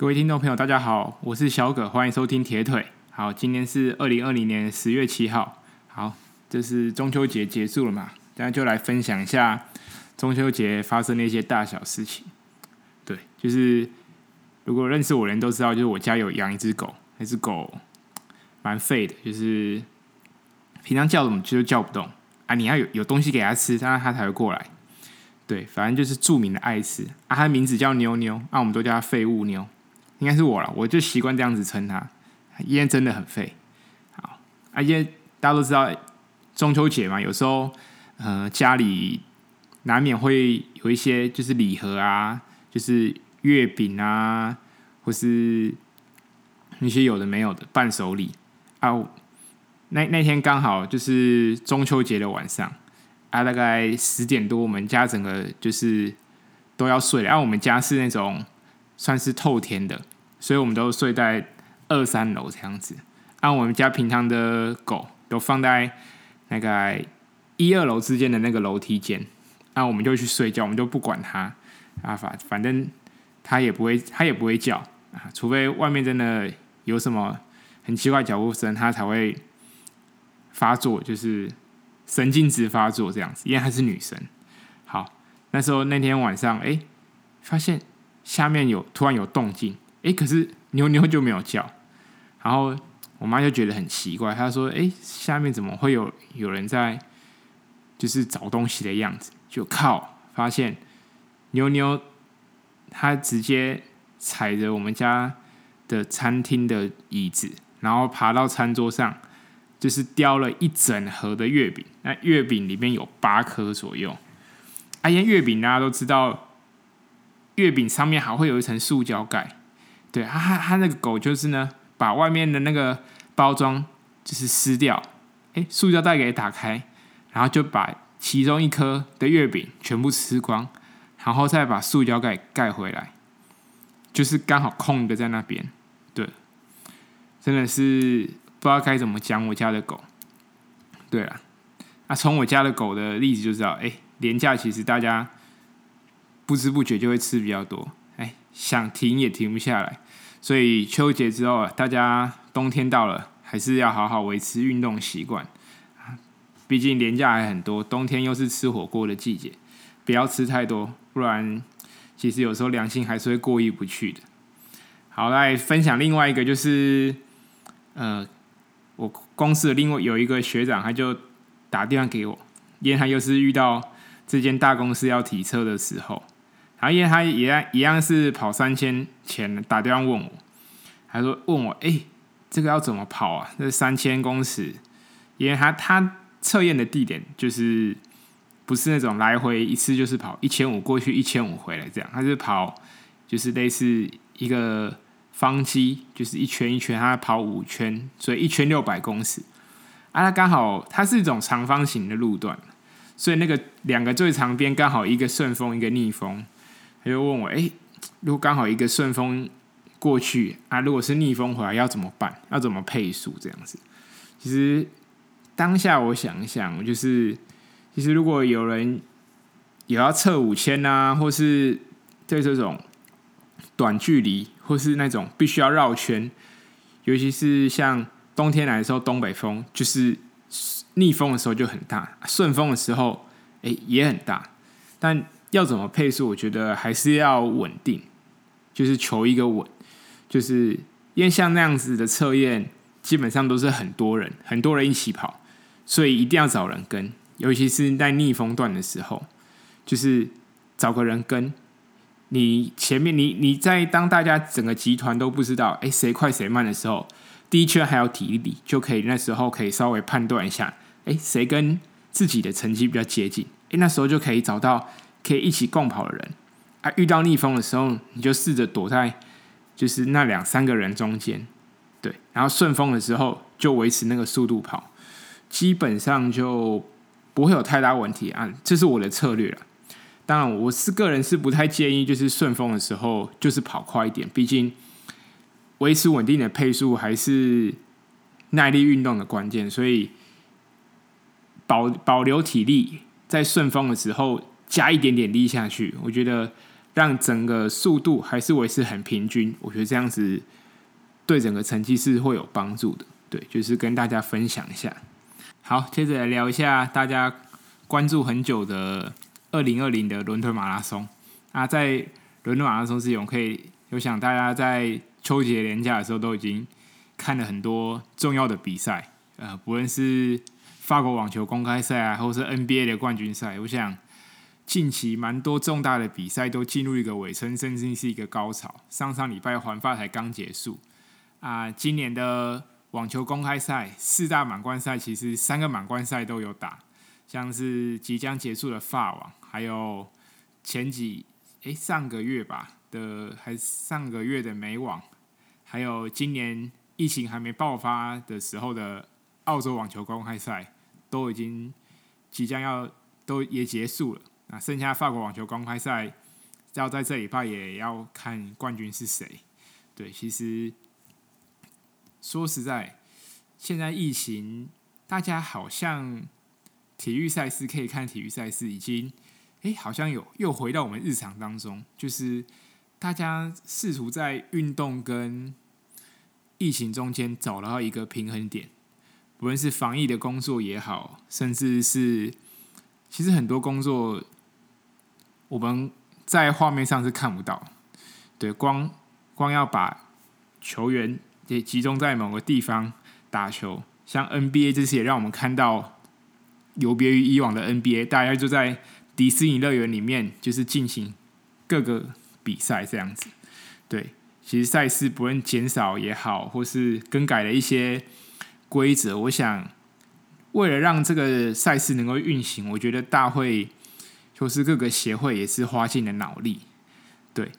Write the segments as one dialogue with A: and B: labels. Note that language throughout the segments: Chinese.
A: 各位听众朋友，大家好，我是小葛，欢迎收听铁腿。好，今天是二零二零年十月七号。好，这是中秋节结束了嘛？大家就来分享一下中秋节发生的一些大小事情。对，就是如果认识我的人都知道，就是我家有养一只狗，那只狗蛮废的，就是平常叫什么就叫不动啊。你要有有东西给它吃，它它才会过来。对，反正就是著名的爱吃啊。它名字叫妞妞，啊，我们都叫它废物妞。应该是我了，我就习惯这样子称它。烟真的很废。好，啊，因为大家都知道中秋节嘛，有时候呃家里难免会有一些就是礼盒啊，就是月饼啊，或是那些有的没有的伴手礼啊。那那天刚好就是中秋节的晚上啊，大概十点多，我们家整个就是都要睡了。然啊，我们家是那种算是透天的。所以我们都睡在二三楼这样子，按、啊、我们家平常的狗都放在那个一二楼之间的那个楼梯间，那、啊、我们就去睡觉，我们就不管它啊，反反正它也不会，它也不会叫啊，除非外面真的有什么很奇怪脚步声，它才会发作，就是神经质发作这样子，因为它是女生。好，那时候那天晚上，哎、发现下面有突然有动静。哎，可是妞妞就没有叫，然后我妈就觉得很奇怪，她说：“哎，下面怎么会有有人在，就是找东西的样子？”就靠，发现妞妞她直接踩着我们家的餐厅的椅子，然后爬到餐桌上，就是叼了一整盒的月饼。那月饼里面有八颗左右。啊，因为月饼大家都知道，月饼上面还会有一层塑胶盖。对，他他他那个狗就是呢，把外面的那个包装就是撕掉，哎，塑胶袋给打开，然后就把其中一颗的月饼全部吃光，然后再把塑胶盖盖回来，就是刚好空的在那边。对，真的是不知道该怎么讲我家的狗。对了，那从我家的狗的例子就知道，哎，廉价其实大家不知不觉就会吃比较多。想停也停不下来，所以秋节之后啊，大家冬天到了，还是要好好维持运动习惯。毕竟年假还很多，冬天又是吃火锅的季节，不要吃太多，不然其实有时候良心还是会过意不去的。好，来分享另外一个，就是呃，我公司的另外有一个学长，他就打电话给我，因为他又是遇到这间大公司要提车的时候。然后因为他也一样是跑三千前打电话问我，他说问我，哎，这个要怎么跑啊？这三千公尺，因为他他测验的地点就是不是那种来回一次就是跑一千五过去一千五回来这样，他是跑就是类似一个方机，就是一圈一圈，他跑五圈，所以一圈六百公尺。啊，他刚好它是一种长方形的路段，所以那个两个最长边刚好一个顺风，一个逆风。他就问我：“哎，如果刚好一个顺风过去啊，如果是逆风回来要怎么办？要怎么配速这样子？”其实当下我想一想，就是其实如果有人有要测五千啊，或是对这种短距离，或是那种必须要绕圈，尤其是像冬天来的时候，东北风就是逆风的时候就很大，顺风的时候哎也很大，但。要怎么配速？我觉得还是要稳定，就是求一个稳。就是因为像那样子的测验，基本上都是很多人，很多人一起跑，所以一定要找人跟。尤其是在逆风段的时候，就是找个人跟。你前面，你你在当大家整个集团都不知道，哎，谁快谁慢的时候，第一圈还有体力，就可以那时候可以稍微判断一下，哎，谁跟自己的成绩比较接近，哎，那时候就可以找到。可以一起共跑的人啊，遇到逆风的时候，你就试着躲在就是那两三个人中间，对，然后顺风的时候就维持那个速度跑，基本上就不会有太大问题啊。这是我的策略了。当然，我是个人是不太建议，就是顺风的时候就是跑快一点，毕竟维持稳定的配速还是耐力运动的关键，所以保保留体力，在顺风的时候。加一点点力下去，我觉得让整个速度还是维持很平均。我觉得这样子对整个成绩是会有帮助的。对，就是跟大家分享一下。好，接着来聊一下大家关注很久的二零二零的伦敦马拉松。啊，在伦敦马拉松之前，我可以有想大家在秋节连假的时候都已经看了很多重要的比赛，呃，不论是法国网球公开赛啊，或是 NBA 的冠军赛，我想近期蛮多重大的比赛都进入一个尾声，甚至是一个高潮。上上礼拜环法才刚结束啊，今年的网球公开赛四大满贯赛，其实三个满贯赛都有打，像是即将结束的法网，还有前几诶上个月吧的，还上个月的美网，还有今年疫情还没爆发的时候的澳洲网球公开赛，都已经即将要都也结束了。那剩下法国网球公开赛，要在这礼拜也要看冠军是谁。对，其实。说实在，现在疫情，大家好像体育赛事可以看体育赛事，已经哎，好像有又回到我们日常当中，就是大家试图在运动跟疫情中间找到一个平衡点，不论是防疫的工作也好，甚至是其实很多工作我们在画面上是看不到，对，光光要把球员。也集中在某个地方打球，像 NBA 这次也让我们看到有别于以往的 NBA，大家就在迪士尼乐园里面就是进行各个比赛这样子。对，其实赛事不论减少也好，或是更改了一些规则，我想为了让这个赛事能够运行，我觉得大会就是各个协会也是花尽了脑力。对，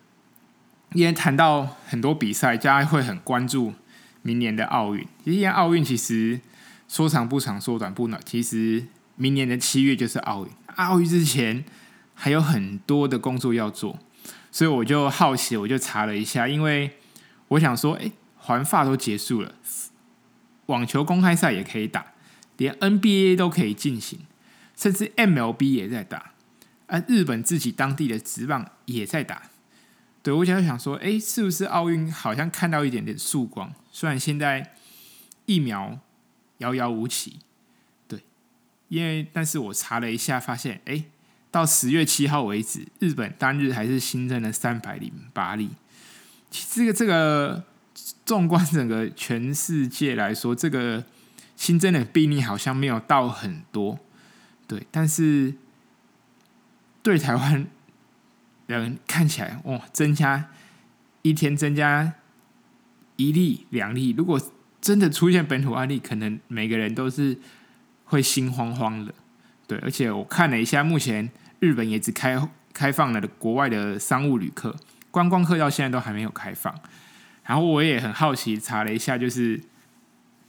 A: 因为谈到很多比赛，大家会很关注。明年的奥运，其实奥运其实说长不长，说短不短。其实明年的七月就是奥运，奥运之前还有很多的工作要做，所以我就好奇，我就查了一下，因为我想说，哎，环法都结束了，网球公开赛也可以打，连 NBA 都可以进行，甚至 MLB 也在打，而日本自己当地的职棒也在打。对，我就想说，哎，是不是奥运好像看到一点点曙光？虽然现在疫苗遥遥无期，对，因为但是我查了一下，发现，哎，到十月七号为止，日本单日还是新增了三百零八例。这个这个，纵观整个全世界来说，这个新增的病例好像没有到很多，对，但是对台湾。人看起来哇，增加一天增加一例两例，如果真的出现本土案例，可能每个人都是会心慌慌的。对，而且我看了一下，目前日本也只开开放了国外的商务旅客，观光客到现在都还没有开放。然后我也很好奇，查了一下，就是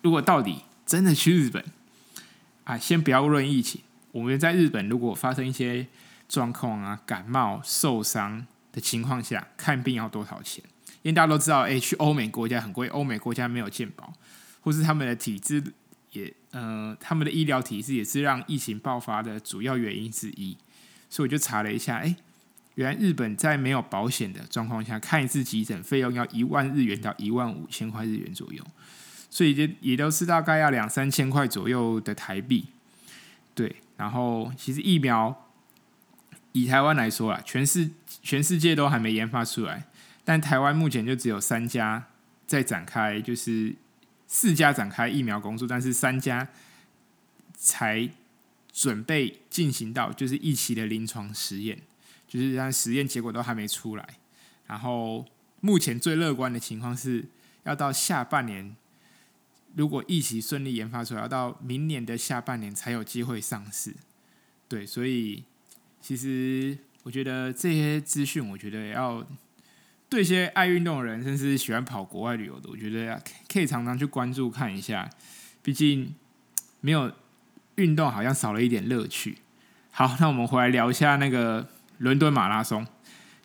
A: 如果到底真的去日本啊，先不要论疫情，我们在日本如果发生一些。状况啊，感冒受伤的情况下，看病要多少钱？因为大家都知道，诶，去欧美国家很贵，欧美国家没有健保，或是他们的体制也，呃，他们的医疗体制也是让疫情爆发的主要原因之一。所以我就查了一下，诶，原来日本在没有保险的状况下，看一次急诊费用要一万日元到一万五千块日元左右，所以也也都是大概要两三千块左右的台币。对，然后其实疫苗。以台湾来说啊，全世全世界都还没研发出来，但台湾目前就只有三家在展开，就是四家展开疫苗工作，但是三家才准备进行到就是一期的临床实验，就是让实验结果都还没出来。然后目前最乐观的情况是要到下半年，如果一期顺利研发出来，要到明年的下半年才有机会上市。对，所以。其实，我觉得这些资讯，我觉得要对一些爱运动的人，甚至喜欢跑国外旅游的，我觉得可以常常去关注看一下。毕竟没有运动，好像少了一点乐趣。好，那我们回来聊一下那个伦敦马拉松。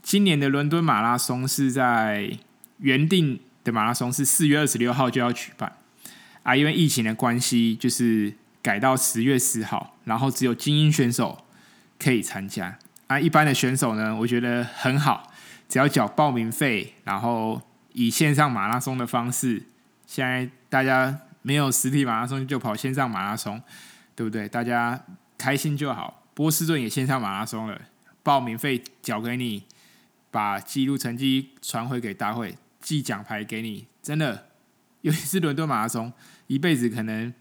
A: 今年的伦敦马拉松是在原定的马拉松是四月二十六号就要举办啊，因为疫情的关系，就是改到十月十号，然后只有精英选手。可以参加啊，一般的选手呢，我觉得很好，只要缴报名费，然后以线上马拉松的方式，现在大家没有实体马拉松就跑线上马拉松，对不对？大家开心就好。波士顿也线上马拉松了，报名费缴给你，把记录成绩传回给大会，寄奖牌给你，真的，尤其是伦敦马拉松，一辈子可能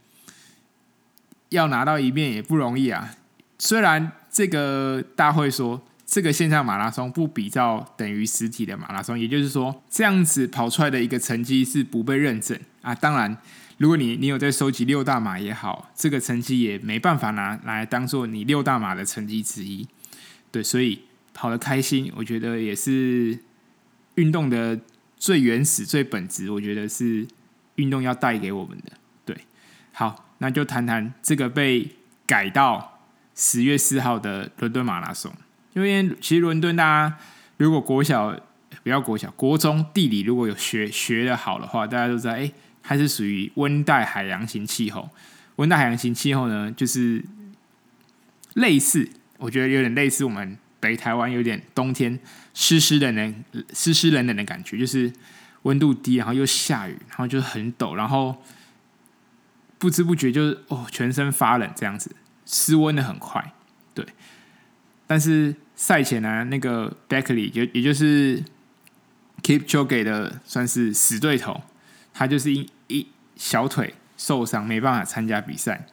A: 要拿到一面也不容易啊。虽然这个大会说这个线上马拉松不比较等于实体的马拉松，也就是说这样子跑出来的一个成绩是不被认证啊。当然，如果你你有在收集六大马也好，这个成绩也没办法拿拿来当做你六大马的成绩之一。对，所以跑得开心，我觉得也是运动的最原始、最本质。我觉得是运动要带给我们的。对，好，那就谈谈这个被改到。十月四号的伦敦马拉松，因为其实伦敦大家如果国小不要国小，国中地理如果有学学的好的话，大家都知道，哎，它是属于温带海洋型气候。温带海洋型气候呢，就是类似，我觉得有点类似我们北台湾有点冬天湿湿冷冷、湿湿冷冷的感觉，就是温度低，然后又下雨，然后就很陡，然后不知不觉就是哦，全身发冷这样子。失温的很快，对。但是赛前呢，那个 Beckley 就也就是 Kipchoge 的算是死对头，他就是一一小腿受伤，没办法参加比赛。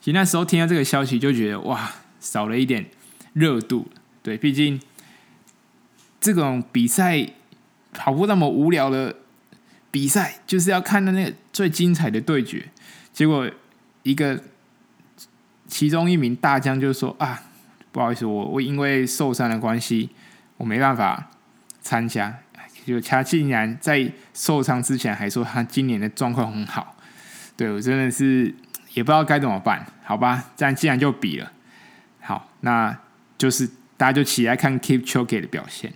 A: 其实那时候听到这个消息，就觉得哇，少了一点热度。对，毕竟这种比赛跑步那么无聊的比赛，就是要看到那个最精彩的对决。结果一个。其中一名大将就说：“啊，不好意思，我我因为受伤的关系，我没办法参加。就他竟然在受伤之前还说他今年的状况很好，对我真的是也不知道该怎么办。好吧，这样既然就比了，好，那就是大家就起来看 Keep Choke 的表现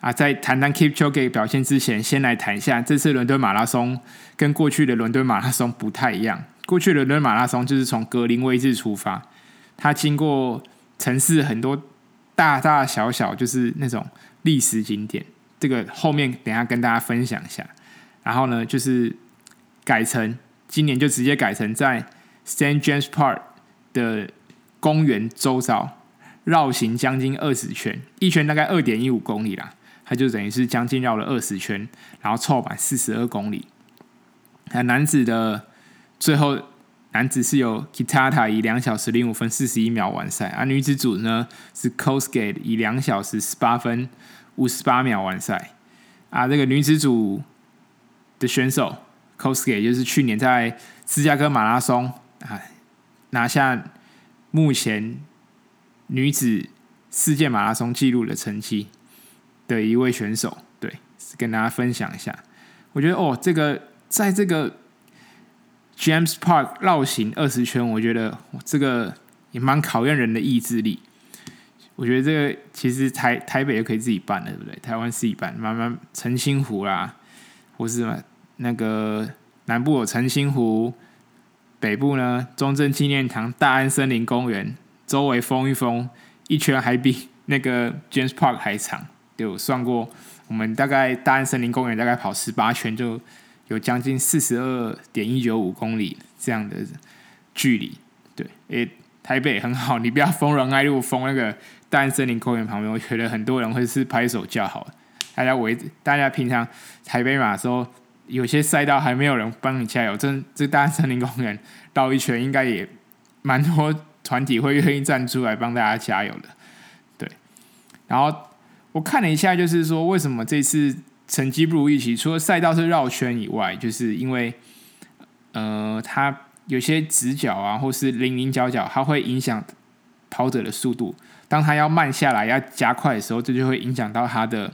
A: 啊。在谈谈 Keep Choke 表现之前，先来谈一下这次伦敦马拉松跟过去的伦敦马拉松不太一样。”过去的伦敦马拉松就是从格林威治出发，它经过城市很多大大小小，就是那种历史景点。这个后面等下跟大家分享一下。然后呢，就是改成今年就直接改成在 St. James Park 的公园周遭绕行将近二十圈，一圈大概二点一五公里啦，它就等于是将近绕了二十圈，然后凑满四十二公里。那男子的。最后，男子是由 Kitata 以两小时零五分四十一秒完赛，而女子组呢是 Kosgei 以两小时十八分五十八秒完赛。啊，这个女子组的选手 Kosgei 就是去年在芝加哥马拉松啊拿下目前女子世界马拉松纪录的成绩的一位选手。对，跟大家分享一下。我觉得哦，这个在这个。James Park 绕行二十圈，我觉得这个也蛮考验人的意志力。我觉得这个其实台台北也可以自己办的，对不对？台湾自己办，慢慢澄清湖啦，或是那个南部有澄清湖，北部呢中正纪念堂、大安森林公园周围封一封，一圈还比那个 James Park 还长。有算过，我们大概大安森林公园大概跑十八圈就。有将近四十二点一九五公里这样的距离，对，诶，台北很好，你不要封仁爱路，封那个大安森林公园旁边，我觉得很多人会是拍手叫好。大家围，大家平常台北马的时候，有些赛道还没有人帮你加油，这这大安森林公园绕一圈，应该也蛮多团体会愿意站出来帮大家加油的，对。然后我看了一下，就是说为什么这次。成绩不如预期，除了赛道是绕圈以外，就是因为，呃，它有些直角啊，或是零零角角，它会影响跑者的速度。当他要慢下来、要加快的时候，这就会影响到他的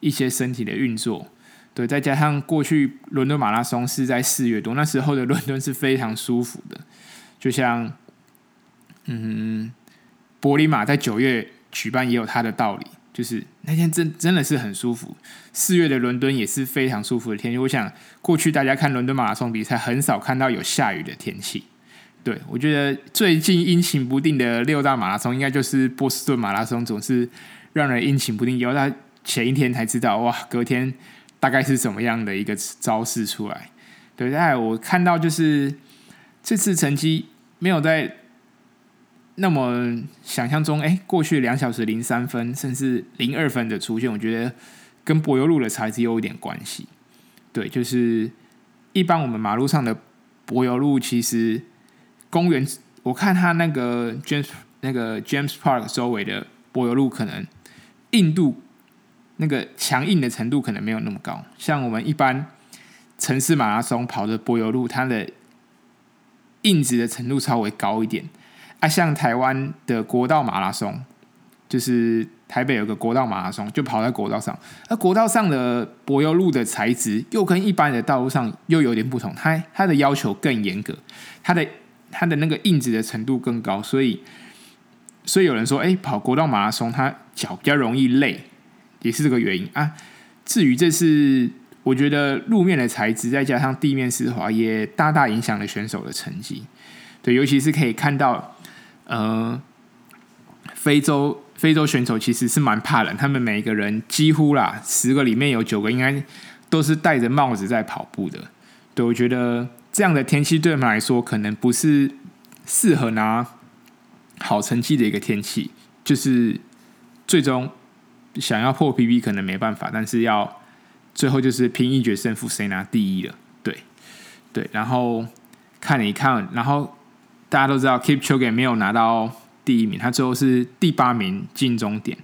A: 一些身体的运作。对，再加上过去伦敦马拉松是在四月多，那时候的伦敦是非常舒服的，就像，嗯，柏林马在九月举办也有它的道理。就是那天真真的是很舒服，四月的伦敦也是非常舒服的天气。我想过去大家看伦敦马拉松比赛，很少看到有下雨的天气。对，我觉得最近阴晴不定的六大马拉松，应该就是波士顿马拉松，总是让人阴晴不定。有他前一天才知道，哇，隔天大概是什么样的一个招式出来。对，但我看到就是这次成绩没有在那么想象中，哎，过去两小时零三分，甚至零二分的出现，我觉得跟柏油路的材质有一点关系。对，就是一般我们马路上的柏油路，其实公园我看他那个 James 那个 James Park 周围的柏油路，可能硬度那个强硬的程度可能没有那么高，像我们一般。城市马拉松跑的柏油路，它的硬质的程度稍微高一点啊。像台湾的国道马拉松，就是台北有个国道马拉松，就跑在国道上。而国道上的柏油路的材质又跟一般的道路上又有点不同，它它的要求更严格，它的它的那个硬质的程度更高，所以所以有人说，哎，跑国道马拉松，它脚比较容易累，也是这个原因啊。至于这次。我觉得路面的材质再加上地面湿滑，也大大影响了选手的成绩。对，尤其是可以看到，呃，非洲非洲选手其实是蛮怕冷，他们每一个人几乎啦，十个里面有九个应该都是戴着帽子在跑步的。对，我觉得这样的天气对他们来说，可能不是适合拿好成绩的一个天气。就是最终想要破 PB 可能没办法，但是要。最后就是拼一决胜负，谁拿第一了？对，对。然后看了一看，然后大家都知道 k e e p c h o g e 没有拿到第一名，他最后是第八名进终点。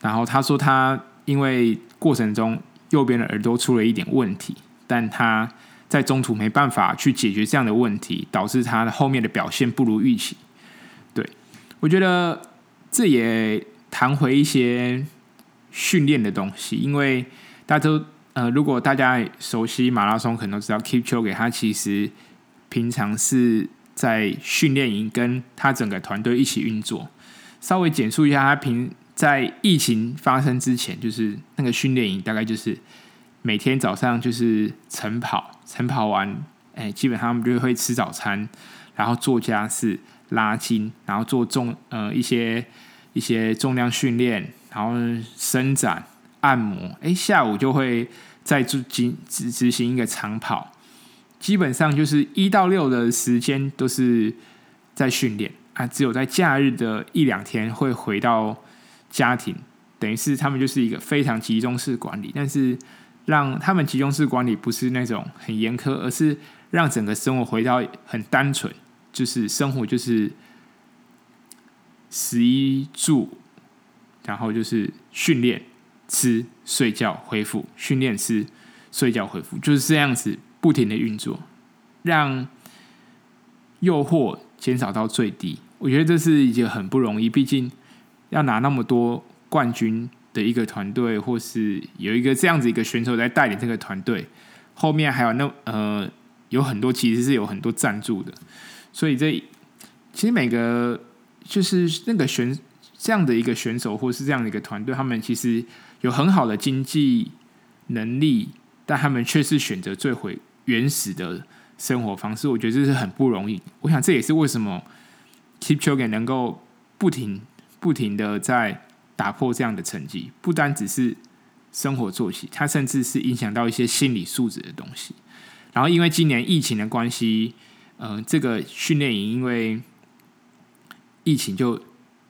A: 然后他说他因为过程中右边的耳朵出了一点问题，但他在中途没办法去解决这样的问题，导致他的后面的表现不如预期。对，我觉得这也谈回一些训练的东西，因为大家都。呃，如果大家熟悉马拉松，可能都知道 k e e p c h o g e 他其实平常是在训练营跟他整个团队一起运作。稍微简述一下，他平在疫情发生之前，就是那个训练营大概就是每天早上就是晨跑，晨跑完，哎，基本上他们就会吃早餐，然后做家事、拉筋，然后做重呃一些一些重量训练，然后伸展。按摩，哎，下午就会再执执执行一个长跑，基本上就是一到六的时间都是在训练啊，只有在假日的一两天会回到家庭，等于是他们就是一个非常集中式管理，但是让他们集中式管理不是那种很严苛，而是让整个生活回到很单纯，就是生活就是食衣住，然后就是训练。吃、睡觉、恢复、训练、吃、睡觉、恢复，就是这样子不停的运作，让诱惑减少到最低。我觉得这是一件很不容易，毕竟要拿那么多冠军的一个团队，或是有一个这样子一个选手在带领这个团队，后面还有那呃有很多其实是有很多赞助的，所以这其实每个就是那个选这样的一个选手，或是这样的一个团队，他们其实。有很好的经济能力，但他们却是选择最回原始的生活方式。我觉得这是很不容易。我想这也是为什么 Kipchoge 能够不停不停的在打破这样的成绩。不单只是生活作息，它甚至是影响到一些心理素质的东西。然后因为今年疫情的关系，嗯、这个训练营因为疫情就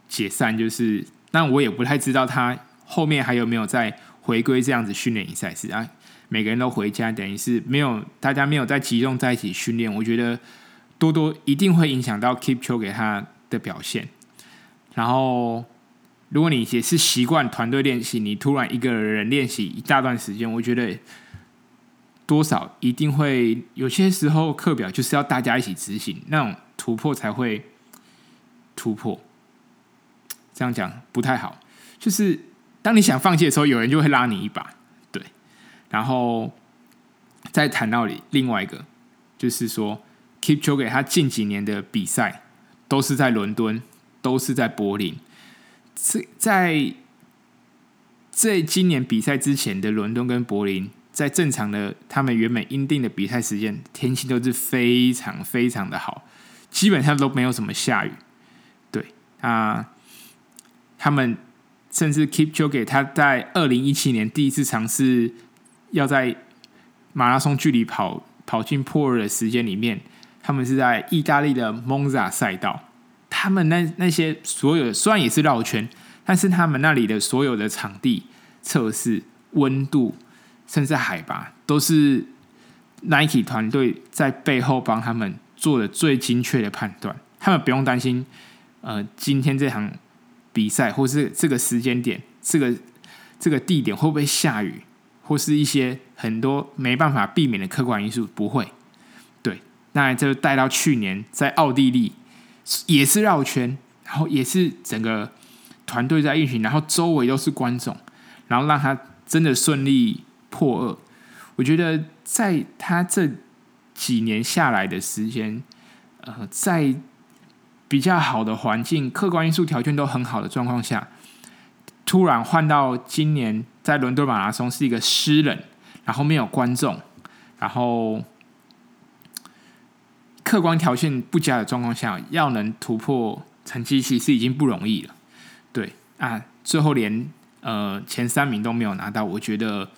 A: 解散，就是，但我也不太知道他。后面还有没有再回归这样子训练营赛事啊？每个人都回家，等于是没有大家没有再集中在一起训练。我觉得多多一定会影响到 Keep 球给他的表现。然后，如果你也是习惯团队练习，你突然一个人练习一大段时间，我觉得多少一定会有些时候课表就是要大家一起执行，那种突破才会突破。这样讲不太好，就是。当你想放弃的时候，有人就会拉你一把，然后再谈到另外一个，就是说 Keep c h o k e 他近几年的比赛都是在伦敦，都是在柏林。在在在今年比赛之前的伦敦跟柏林，在正常的他们原本应定的比赛时间，天气都是非常非常的好，基本上都没有什么下雨。对啊，他们甚至 Keep c h o k e 他在二零一七年第一次尝试要在马拉松距离跑跑进破二的时间里面，他们是在意大利的蒙扎赛道。他们那那些所有的虽然也是绕圈，但是他们那里的所有的场地测试温度，甚至海拔，都是 Nike 团队在背后帮他们做的最精确的判断。他们不用担心，呃，今天这场比赛或是这个时间点，这个这个地点会不会下雨，或是一些很多没办法避免的客观因素，不会。对，那就带到去年在奥地利，也是绕圈，然后也是整个团队在运行，然后周围都是观众，然后让他真的顺利破二。我觉得在他这几年下来的时间，呃，在比较好的环境、客观因素条件都很好的状况下，突然换到今年在伦敦马拉松是一个湿冷，然后没有观众，然后。客观条件不佳的状况下，要能突破成绩，其实已经不容易了。对啊，最后连呃前三名都没有拿到，我觉得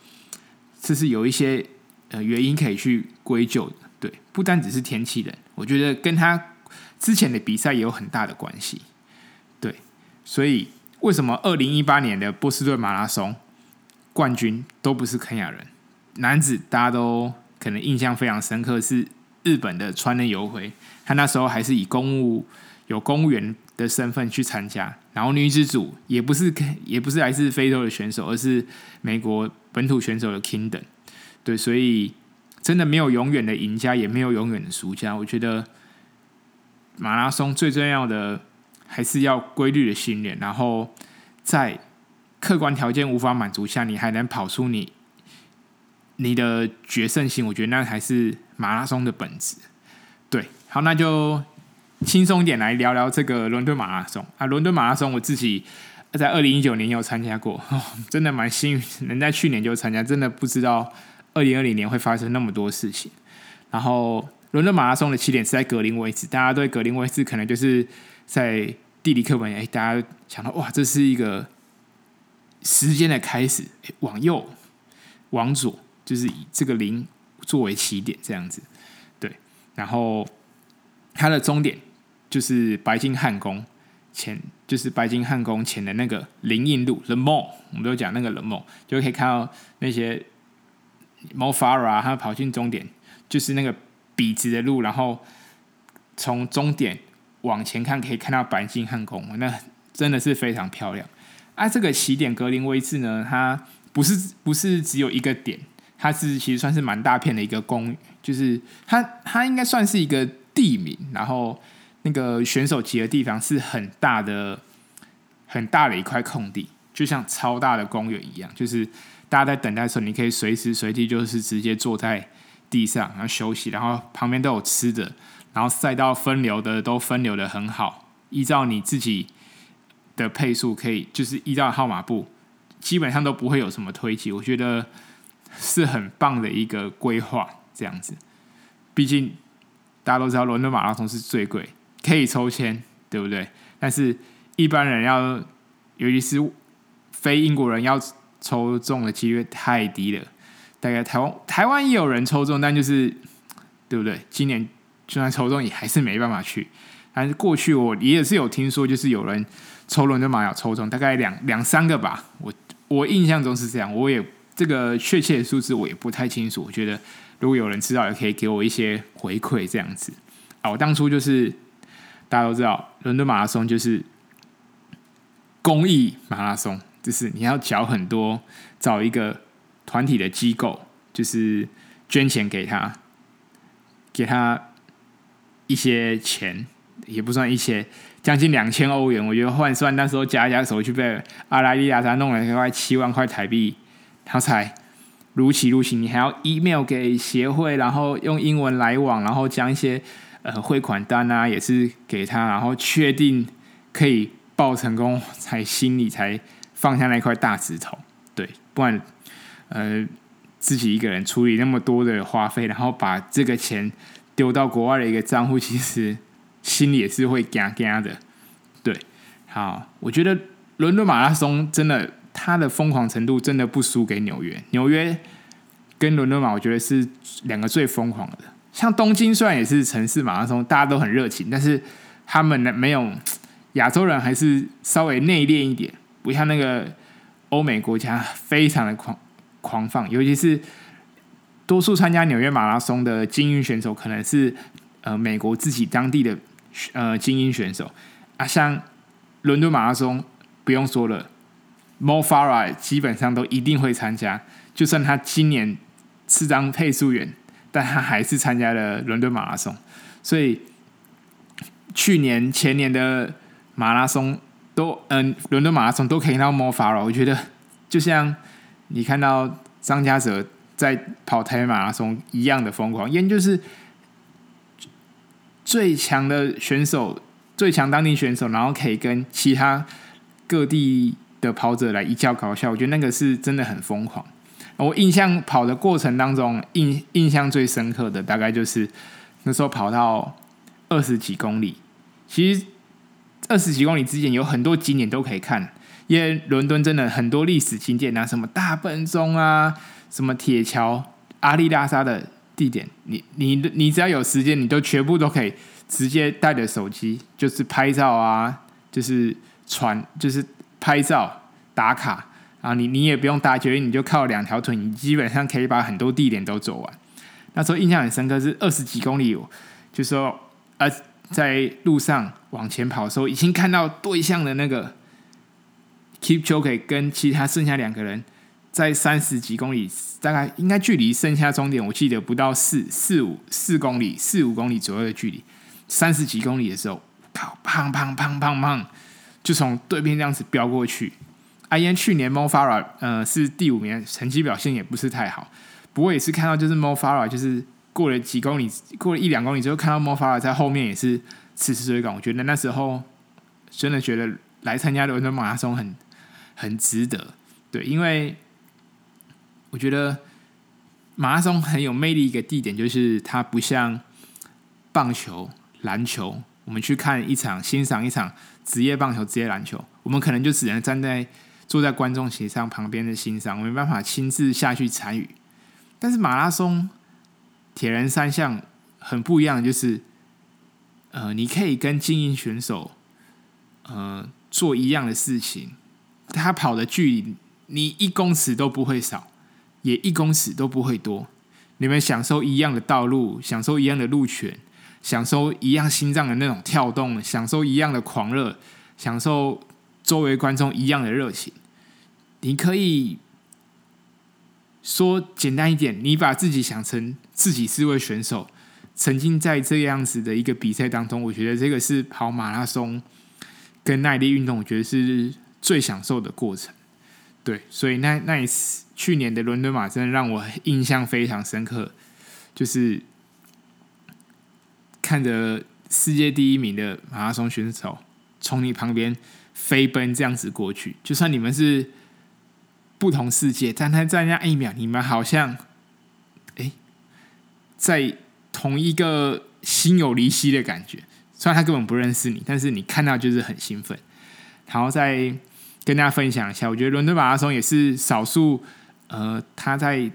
A: 这是有一些呃原因可以去归咎的。对，不单只是天气冷，我觉得跟他之前的比赛也有很大的关系。对，所以为什么二零一八年的波士顿马拉松冠军都不是肯亚人？男子大家都可能印象非常深刻是。日本的川内游辉，他那时候还是以公务有公务员的身份去参加，然后女子组也不是也不是来自非洲的选手，而是美国本土选手的 Kingdom。对，所以真的没有永远的赢家，也没有永远的输家。我觉得马拉松最重要的还是要规律的训练，然后在客观条件无法满足下，你还能跑出你你的决胜性。我觉得那还是。马拉松的本质，对，好，那就轻松点来聊聊这个伦敦马拉松啊。伦敦马拉松我自己在二零一九年有参加过，哦，真的蛮幸运，能在去年就参加，真的不知道二零二零年会发生那么多事情。然后，伦敦马拉松的起点是在格林威治，大家对格林威治可能就是在地理课本，哎，大家想到哇，这是一个时间的开始，往右，往左，就是以这个零。作为起点这样子，对，然后它的终点就是白金汉宫前，就是白金汉宫前的那个林荫路 The Mall，我们都讲那个 The Mall，就可以看到那些 Mo Farah 他跑进终点，就是那个笔直的路，然后从终点往前看，可以看到白金汉宫，那真的是非常漂亮。啊，这个起点格林威治呢，它不是不是只有一个点。它是其实算是蛮大片的一个公，就是它它应该算是一个地名，然后那个选手集的地方是很大的很大的一块空地，就像超大的公园一样，就是大家在等待的时候，你可以随时随地就是直接坐在地上然后休息，然后旁边都有吃的，然后赛道分流的都分流的很好，依照你自己的配速可以就是依照号码布，基本上都不会有什么推挤，我觉得。是很棒的一个规划，这样子。毕竟大家都知道，伦敦马拉松是最贵，可以抽签，对不对？但是一般人要，尤其是非英国人要抽中的几率太低了。大概台湾台湾也有人抽中，但就是对不对？今年就算抽中，也还是没办法去。但是过去我也是有听说，就是有人抽伦敦马要抽中，大概两两三个吧。我我印象中是这样，我也。这个确切的数字我也不太清楚，我觉得如果有人知道，也可以给我一些回馈这样子。啊，我当初就是大家都知道，伦敦马拉松就是公益马拉松，就是你要缴很多，找一个团体的机构，就是捐钱给他，给他一些钱，也不算一些，将近两千欧元，我觉得换算那时候加一加手续费，阿莱利亚他弄了大概七万块台币。他才如期如期，你还要 email 给协会，然后用英文来往，然后将一些呃汇款单啊，也是给他，然后确定可以报成功，才心里才放下那块大石头。对，不然呃自己一个人处理那么多的花费，然后把这个钱丢到国外的一个账户，其实心里也是会嘎嘎的。对，好，我觉得伦敦马拉松真的，它的疯狂程度真的不输给纽约。纽约跟伦敦马，我觉得是两个最疯狂的。像东京虽然也是城市马拉松，大家都很热情，但是他们呢，没有亚洲人还是稍微内敛一点，不像那个欧美国家非常的狂狂放，尤其是多数参加纽约马拉松的精英选手，可能是呃美国自己当地的呃精英选手啊。像伦敦马拉松不用说了，Mo Farah 基本上都一定会参加，就算他今年是张配速员，但他还是参加了伦敦马拉松。所以去年、前年的马拉松都嗯，伦敦马拉松都可以看到 Mo Farah，我觉得就像。你看到张家泽在跑台马拉松一样的疯狂，因为就是最强的选手，最强当地选手，然后可以跟其他各地的跑者来一较高下，我觉得那个是真的很疯狂。我印象跑的过程当中，印印象最深刻的大概就是那时候跑到二十几公里，其实二十几公里之前有很多景点都可以看。因为伦敦真的很多历史景点啊，什么大笨钟啊，什么铁桥、阿里拉萨的地点，你你你只要有时间，你都全部都可以直接带着手机，就是拍照啊，就是传，就是拍照打卡啊，你你也不用搭捷运，你就靠两条腿，你基本上可以把很多地点都走完。那时候印象很深刻，是二十几公里，就说呃，在路上往前跑的时候，已经看到对向的那个。Kipchoge 跟其他剩下两个人在三十几公里，大概应该距离剩下终点，我记得不到四四五四公里四五公里左右的距离。三十几公里的时候，靠，砰砰砰砰砰，就从对面这样子飙过去。阿燕去年 Mo Farah 呃是第五名，成绩表现也不是太好。不过也是看到就是 mofara 就是过了几公里，过了一两公里之后，看到 mofara 在后面也是迟迟追赶。我觉得那时候真的觉得来参加伦敦马拉松很。很值得，对，因为我觉得马拉松很有魅力。一个地点就是它不像棒球、篮球，我们去看一场、欣赏一场职业棒球、职业篮球，我们可能就只能站在坐在观众席上旁边的欣赏，我没办法亲自下去参与。但是马拉松铁人三项很不一样，就是呃，你可以跟精英选手呃做一样的事情。他跑的距离，你一公尺都不会少，也一公尺都不会多。你们享受一样的道路，享受一样的路权，享受一样心脏的那种跳动，享受一样的狂热，享受周围观众一样的热情。你可以说简单一点，你把自己想成自己是位选手，曾经在这样子的一个比赛当中，我觉得这个是跑马拉松跟耐力运动，我觉得是。最享受的过程，对，所以那那一次去年的伦敦马真的让我印象非常深刻，就是看着世界第一名的马拉松选手从你旁边飞奔这样子过去，就算你们是不同世界，但他在那一秒，你们好像哎，在同一个心有灵犀的感觉。虽然他根本不认识你，但是你看到就是很兴奋，然后在。跟大家分享一下，我觉得伦敦马拉松也是少数，呃，它在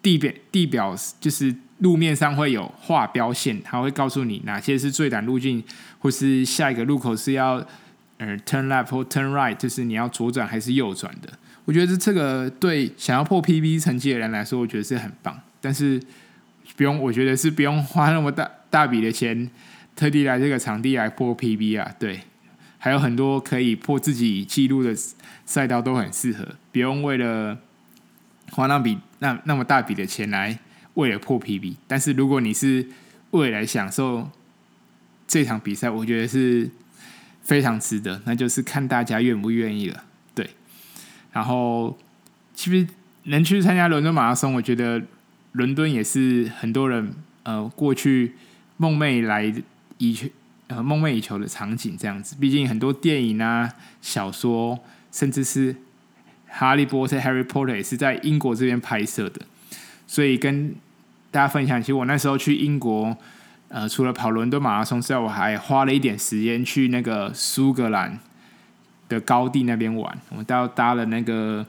A: 地表地表就是路面上会有画标线，它会告诉你哪些是最短路径，或是下一个路口是要呃 turn left 或 turn right，就是你要左转还是右转的。我觉得这个对想要破 PB 成绩的人来说，我觉得是很棒。但是不用，我觉得是不用花那么大大笔的钱，特地来这个场地来破 PB 啊，对。还有很多可以破自己记录的赛道都很适合，不用为了花那笔那那么大笔的钱来为了破 PB。但是如果你是为了享受这场比赛，我觉得是非常值得。那就是看大家愿不愿意了。对，然后其实能去参加伦敦马拉松，我觉得伦敦也是很多人呃过去梦寐来以去。呃，梦寐以求的场景这样子，毕竟很多电影啊、小说，甚至是《哈利波特》（Harry Potter） 也是在英国这边拍摄的。所以跟大家分享，其实我那时候去英国呃，除了跑伦敦马拉松之外，我还花了一点时间去那个苏格兰的高地那边玩。我到搭了那个、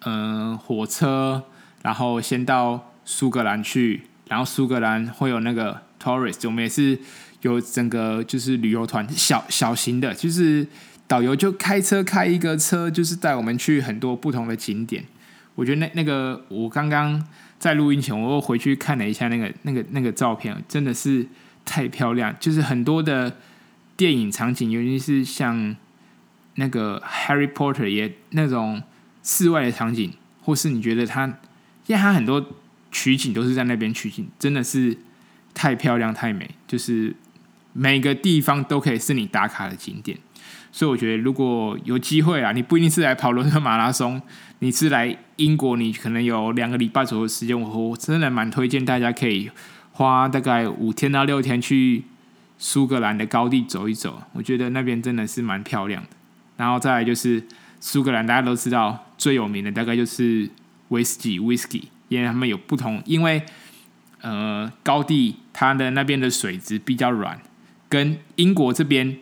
A: 呃、火车，然后先到苏格兰去，然后苏格兰会有那个 tourist，我们也是有整个就是旅游团小小型的，就是。导游就开车开一个车，就是带我们去很多不同的景点。我觉得那那个，我刚刚在录音前，我又回去看了一下那个那个 那个照片，真的是太漂亮。就是很多的电影场景，尤其是像那个《Harry Potter》也那种室外的场景，或是你觉得它，因为它很多取景都是在那边取景，真的是太漂亮太美，就是每个地方都可以是你打卡的景点。所以我觉得，如果有机会啊，你不一定是来跑伦敦马拉松，你是来英国，你可能有两个礼拜左右的时间，我我真的蛮推荐大家可以花大概五天到六天去苏格兰的高地走一走。我觉得那边真的是蛮漂亮的。然后再来就是苏格兰，大家都知道最有名的大概就是威士忌 （whisky），因为他们有不同，因为呃高地它的那边的水质比较软，跟英国这边。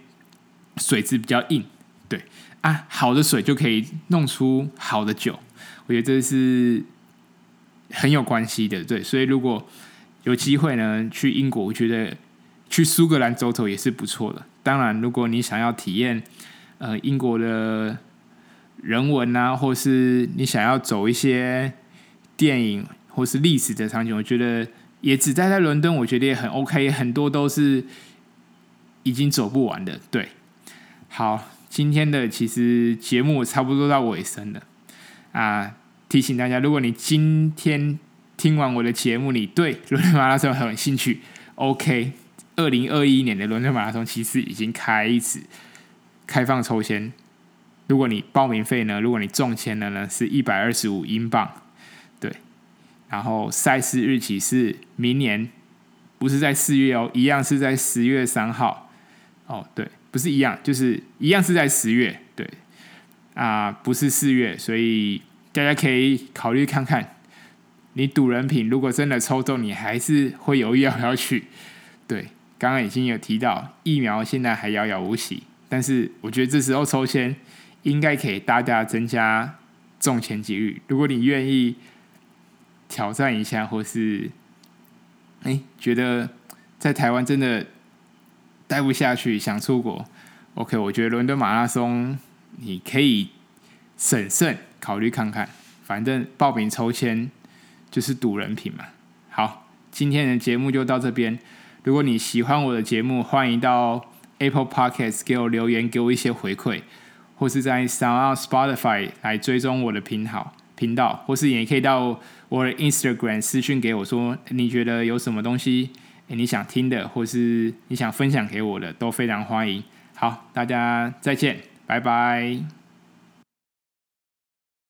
A: 水质比较硬，对啊，好的水就可以弄出好的酒，我觉得这是很有关系的，对。所以如果有机会呢，去英国，我觉得去苏格兰走走也是不错的。当然，如果你想要体验呃英国的人文啊，或是你想要走一些电影或是历史的场景，我觉得也只待在伦敦，我觉得也很 OK，很多都是已经走不完的，对。好，今天的其实节目差不多到尾声了啊！提醒大家，如果你今天听完我的节目，你对伦敦马拉松很有兴趣，OK，二零二一年的伦敦马拉松其实已经开始开放抽签。如果你报名费呢，如果你中签了呢，是一百二十五英镑，对。然后赛事日期是明年，不是在四月哦，一样是在十月三号。哦，对。不是一样，就是一样是在十月，对，啊、不是四月，所以大家可以考虑看看，你赌人品如果真的抽中，你还是会犹豫要不要去。对，刚刚已经有提到疫苗现在还遥遥无期，但是我觉得这时候抽签应该可以大大增加中签几率。如果你愿意挑战一下，或是哎觉得在台湾真的。待不下去，想出国。OK，我觉得伦敦马拉松你可以审慎考虑看看，反正报名抽签就是赌人品嘛。好，今天的节目就到这边。如果你喜欢我的节目，欢迎到 Apple Podcast 给我留言，给我一些回馈，或是在 Sound Spotify 来追踪我的频道频道，或是也可以到我的 Instagram 私讯给我说，你觉得有什么东西。你想听的，或是你想分享给我的，都非常欢迎。好，大家再见，拜拜。